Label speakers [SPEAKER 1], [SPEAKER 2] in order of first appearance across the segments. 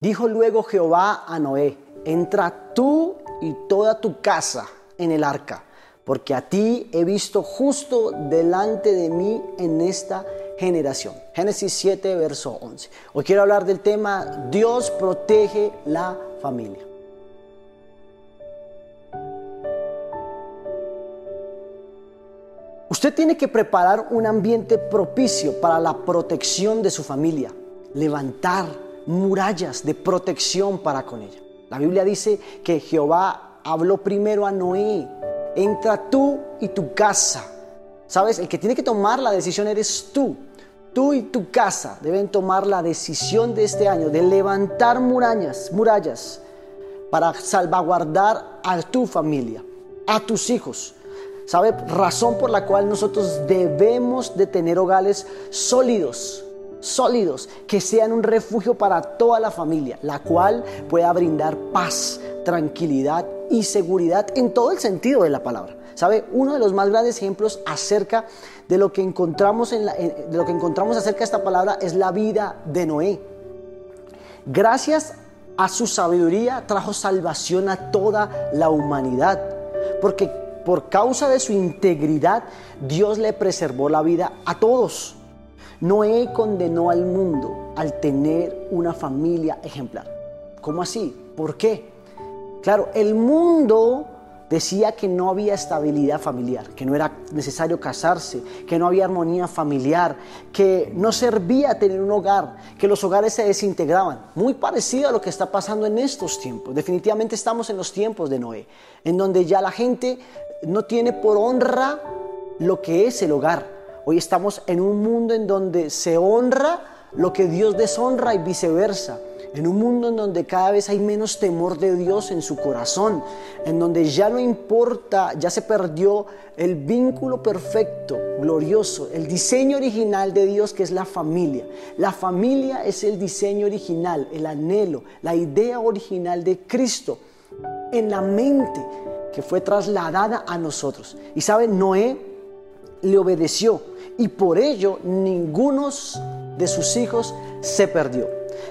[SPEAKER 1] Dijo luego Jehová a Noé, entra tú y toda tu casa en el arca, porque a ti he visto justo delante de mí en esta generación. Génesis 7, verso 11. Hoy quiero hablar del tema Dios protege la familia. Usted tiene que preparar un ambiente propicio para la protección de su familia, levantar murallas de protección para con ella. La Biblia dice que Jehová habló primero a Noé, entra tú y tu casa. ¿Sabes? El que tiene que tomar la decisión eres tú. Tú y tu casa deben tomar la decisión de este año de levantar murallas, murallas para salvaguardar a tu familia, a tus hijos. ¿Sabe? Razón por la cual nosotros debemos de tener hogares sólidos, sólidos, que sean un refugio para toda la familia, la cual pueda brindar paz, tranquilidad y seguridad en todo el sentido de la palabra. ¿Sabe? Uno de los más grandes ejemplos acerca de lo que encontramos, en de lo que encontramos acerca de esta palabra es la vida de Noé. Gracias a su sabiduría trajo salvación a toda la humanidad, porque por causa de su integridad Dios le preservó la vida a todos. Noé condenó al mundo al tener una familia ejemplar. ¿Cómo así? ¿Por qué? Claro, el mundo decía que no había estabilidad familiar, que no era necesario casarse, que no había armonía familiar, que no servía tener un hogar, que los hogares se desintegraban. Muy parecido a lo que está pasando en estos tiempos. Definitivamente estamos en los tiempos de Noé, en donde ya la gente no tiene por honra lo que es el hogar Hoy estamos en un mundo en donde se honra lo que Dios deshonra y viceversa. En un mundo en donde cada vez hay menos temor de Dios en su corazón, en donde ya no importa, ya se perdió el vínculo perfecto, glorioso, el diseño original de Dios que es la familia. La familia es el diseño original, el anhelo, la idea original de Cristo en la mente que fue trasladada a nosotros. Y saben, Noé le obedeció y por ello ninguno de sus hijos se perdió.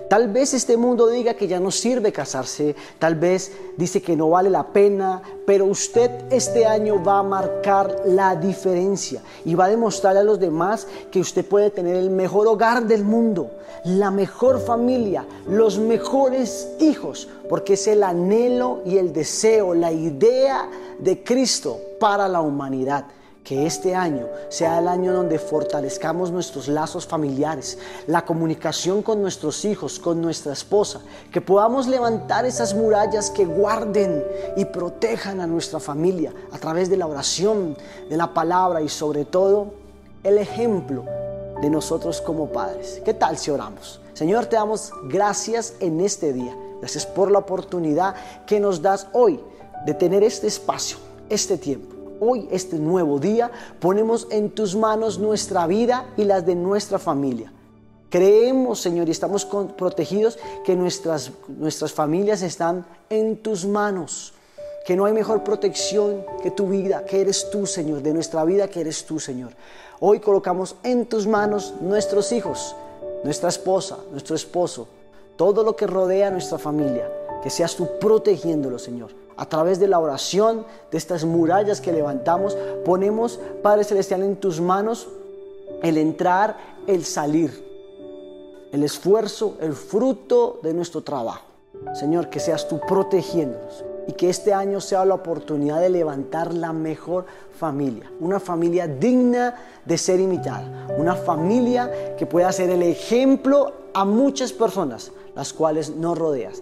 [SPEAKER 1] Tal vez este mundo diga que ya no sirve casarse, tal vez dice que no vale la pena, pero usted este año va a marcar la diferencia y va a demostrarle a los demás que usted puede tener el mejor hogar del mundo, la mejor familia, los mejores hijos, porque es el anhelo y el deseo, la idea de Cristo para la humanidad que este año sea el año donde fortalezcamos nuestros lazos familiares, la comunicación con nuestros hijos, con nuestra esposa, que podamos levantar esas murallas que guarden y protejan a nuestra familia a través de la oración, de la palabra y sobre todo el ejemplo de nosotros como padres. ¿Qué tal si oramos? Señor, te damos gracias en este día. Gracias por la oportunidad que nos das hoy de tener este espacio, este tiempo hoy, este nuevo día, ponemos en tus manos nuestra vida y las de nuestra familia. Creemos, Señor, y estamos protegidos que nuestras, nuestras familias están en tus manos, que no hay mejor protección que tu vida, que eres tú, Señor, de nuestra vida, que eres tú, Señor. Hoy colocamos en tus manos nuestros hijos, nuestra esposa, nuestro esposo, todo lo que rodea a nuestra familia, que seas tú protegiéndolo, Señor a través de la oración, de estas murallas que levantamos, ponemos, Padre Celestial, en tus manos el entrar, el salir, el esfuerzo, el fruto de nuestro trabajo. Señor, que seas tú protegiéndonos y que este año sea la oportunidad de levantar la mejor familia, una familia digna de ser imitada, una familia que pueda ser el ejemplo a muchas personas, las cuales nos rodeas.